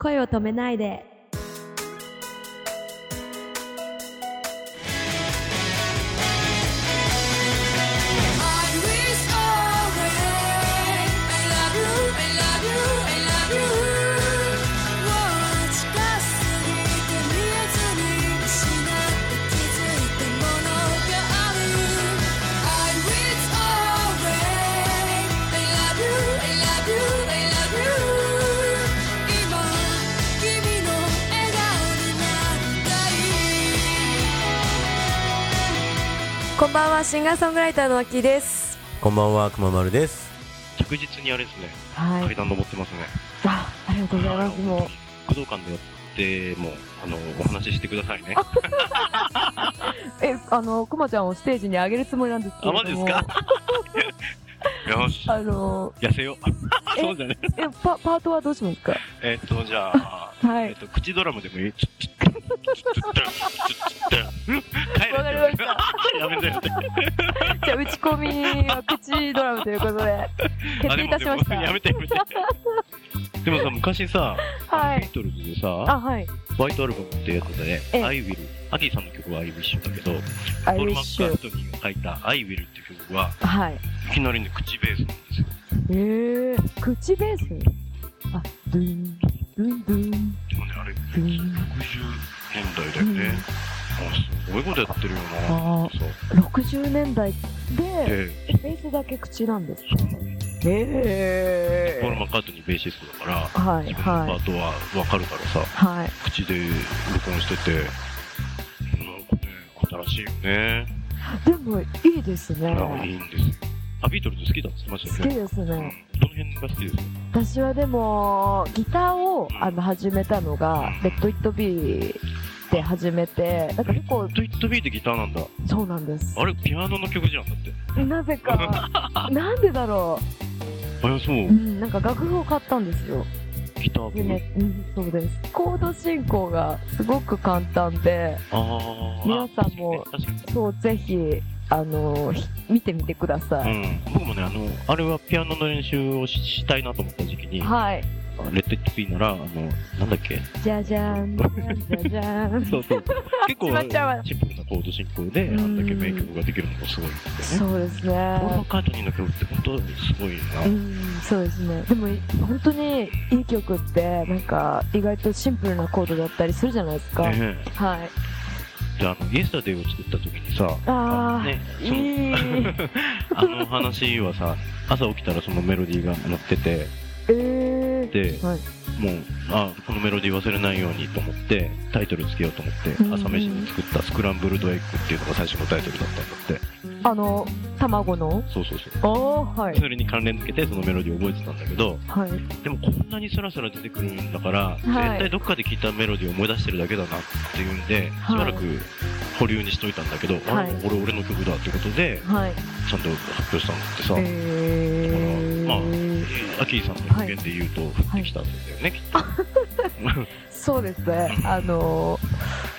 声を止めないで。こんばんは、シンガーソングライターの秋です。こんばんは、くままるです。着実にあれですね、はい。階段登ってますね。あ、ありがとうございます。もう。武道館でやっても、あの、お話ししてくださいね。え、あの、くまちゃんをステージに上げるつもりなんですけども。マジですか？よし、あの、痩せよう。え そうだね。え、パ、パートはどうしますか？えっと、じゃあ、はい。えっと、口ドラムでもいい？ちょちょちょちょちょ帰れわかりました。やめてやめて。じゃあ、打ち込みは口ドラムということで、決定いたしました。やめてやめて。でもさ、昔さ、はいビートルズでさ、あ、はい。ホワイトアルバムってやつでね、ええ I Will、アギーさんの曲は I Wish だけど、アイポール・マッ。カートニーが書いた I Will っていう曲は、はい。いきなりね、口ベースなんですよ。えー、口ベース？あ、ドゥン、ドゥン、ドゥン、でもね、あれ、ド60ゥン。年代だよね。あ、すごいことやってるよな。あそう。60年代で、で、ベースだけ口なんですかえポール・えマッカートニーベーシストだから、ー。はい、自分のパはい。ートはわかるからさ、はい。口で録音してて、なんかね、新しいよね。でも、いいですね。あいいんですよ。あ、ビートルズ好きだって言ってましたよね。好きですうんね。どの辺が好きですか？私はでも、ギターをあの始めたのが、 Let It Be で始めて、なんか結構、 Let It Be ってギターなんだ。そうなんです。あれ、ピアノの曲じゃんだって。なぜか、なんでだろあ、そうう。う。ん、なんか楽譜を買ったんですよ。ギター部。でね、うん、そうです。コード進行がすごく簡単で。皆さんもそう、ぜひ、あの、ひ見てみてください。うん、僕もね、あの、あれはピアノの練習をししたいなと思った時期に、はい。レッド・イット・ビーなら、あの、なんだっけじゃじゃん、じゃじゃじゃん。そうそう。結構シンプルなコード進行で、うんあんだけ名曲ができるのもすごいですよね。そうですポール・マ。カートニーの曲って本当にすごいな。うん、そうですね。でも、本当にいい曲って、なんか、意外とシンプルなコードだったりするじゃないですか。はい。あの、イエスタデイを作った時にさ、あー、ね、あの話はさ、朝起きたらそのメロディーが鳴ってて、えー。で、はい。もう、あこのメロディー忘れないようにと思って、タイトルつけようと思って、うん朝飯に作ったスクランブルドエッグっていうのが最初のタイトルだったんだって。あの、卵の？そうそうそう。はい。それに関連付けてそのメロディーを覚えてたんだけど、はい。でもこんなにスラスラ出てくるんだから、絶対どっかで聞いたメロディーを思い出してるだけだなっていうんで、しばらく保留にしといたんだけど、あはい俺俺の曲だってことで、はい。ちゃんと発表したんだってさ、えまあー。アキーさんの表現で言うと、降ってきたんだよね、きっと。そうですね。あの、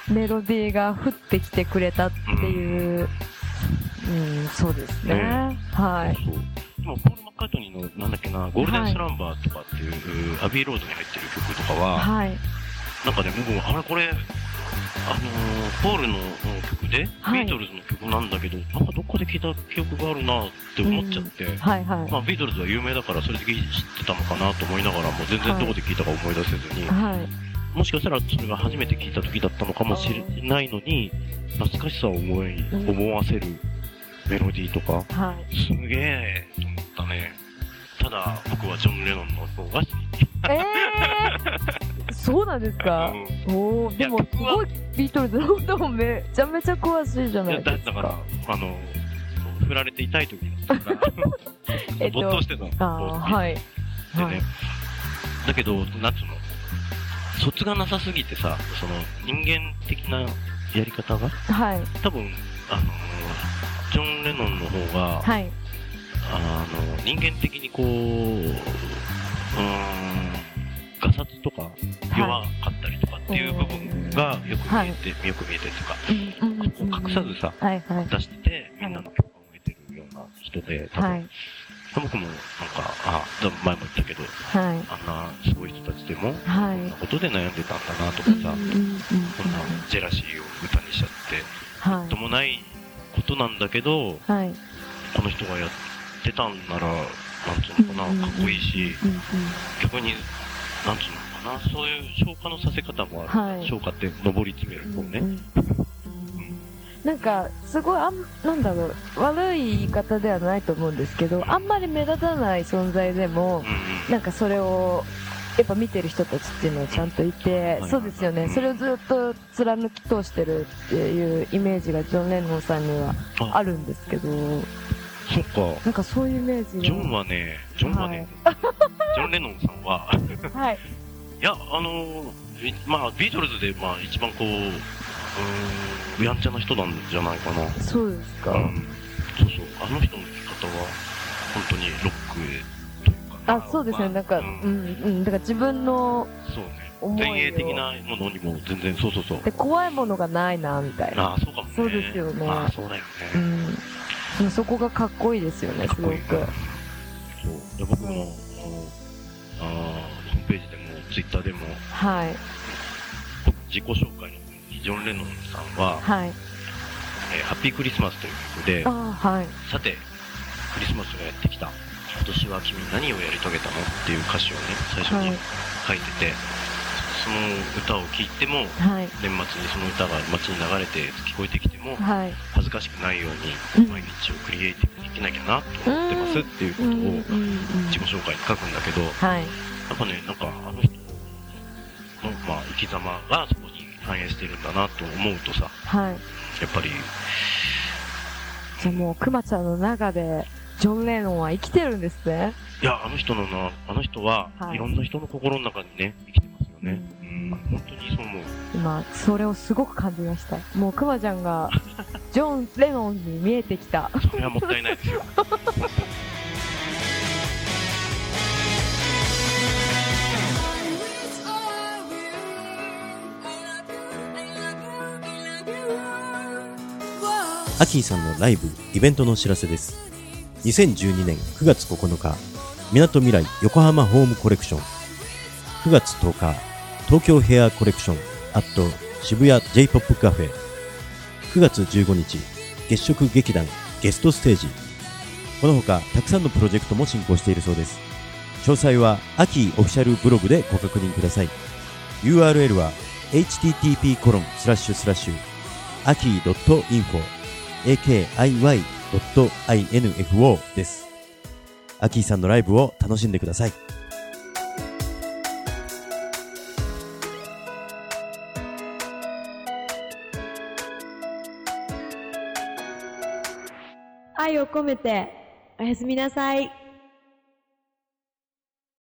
メロディーが降ってきてくれたっていう、うん、そうですね。ねはい。そうでも、ポール・マッカートニーの、なんだっけな、ゴールデンスランバーとかっていう、アビーロードに入ってる曲とかは、はい。なんかね、僕も、あれこれ、あのーポールの曲で、はいビートルズの曲なんだけど、なんかどっかで聞いた記憶があるなって思っちゃって、はいはい。まあ、ビートルズは有名だからそれで知ってたのかなと思いながらも、全然どこで聞いたか思い出せずに、はい。もしかしたらそれが初めて聞いた時だったのかもしれないのに、懐かしさを思い、うん思わせるメロディーとか、はい。すげえと思ったね。ただ、僕はジョン・レノンの方が好き。えー、そうなんですか、うんおー、でもすごいビートルズのこともめちゃめちゃ詳しいじゃないですか。だだから、あの、振られて痛い時だ った没頭してたの。あーはい。でね、はい。だけど、なんつうの、卒がなさすぎてさ、その、人間的なやり方が、はい。多分、あの、ジョン・レノンの方が、はい。あの、人間的にこう、うーん、ガサツとか弱かったりとかっていう部分がよく見えて、よく見えてるとか、うんうんこう隠さずさ、はいはい。出してて、みんなの共感を得てるような人で、多分、はい。僕もなんか、あ、前も言ったけど、はい。あんなすごい人たちでも、はい。こんなことで悩んでたんだなとかさ、こんなジェラシーを歌にしちゃって、はい。ともないことなんだけど、はい。この人がやってたんなら、なんつうのかな、かっこいいし、うんうん。逆に、なんつうのかな、そういう消化のさせ方もある。はい。消化って上り詰める方ね。うんうん。なんかすごいあんなんだろう悪い言い方ではないと思うんですけどあんまり目立たない存在でもなんかそれをやっぱ見てる人たちっていうのはちゃんといて、はい。そうですよね、それをずっと貫き通してるっていうイメージがジョン・レノンさんにはああるんですけどそっか。なんかそういうイメージがジョンはね、ジョンはね、ジョン・レノンさんは、はい いや、あのまあ、ビートルズで、まあ、一番こう、うーん、やんちゃな人なんじゃないかな。そうですか、うん。そうそう。あの人の生き方は、本当にロックというか。あそうですねなんか、ううんんうん、だから自分のそうね。前衛的なものにも全然、そうそうそう。で怖いものがないなみたいなああ、そうかもね。そうですよねああ、そうだようね。んでもそこがかっこいいですよねすごく。そう。で僕も、あーホームページでも、ツイッターでも、はい僕自己紹介のジョン・レノンさんは、はいえーハッピークリスマスという曲であ、はいさて、クリスマスがやってきた。今年は君何をやり遂げたの？っていう歌詞をね、最初にはい書いてて、その歌を聴いても、はい。年末にその歌が街に流れて聞こえてきても、はい。恥ずかしくないよううん。に、毎日をクリエイティブに生きなきゃなと思ってますっていうことを自己紹介に書くんだけど、はい。やっぱね、なんかあの人の、まあ、生き様がそこに反映してるんだなと思うとさ、はい。やっぱり、じゃあもうくまちゃんの中でジョン・レノンは生きてるんですね。いや、あの人のな、あの人は、はい。い、ろんな人の心の中にね、生きてね。うん、本当にそう思う。今それをすごく感じましたもうくまちゃんが ジョン・レノンに見えてきたそれはもったいないですよ。アキーさんのライブ、イベントのお知らせです。2012年9月9日、みなとみらい横浜ホームコレクション。9月10日、東京ヘアコレクション、アット渋谷 J-POP カフェ。9月15日、月蝕歌劇団ゲストステージ。この他、たくさんのプロジェクトも進行しているそうです。詳細は、 AKIY オフィシャルブログでご確認ください。URL は、http コロンスラッシュスラッシュ、 AKIY .info akiy.info です。 AKIY さんのライブを楽しんでください。愛を込めておやすみなさい。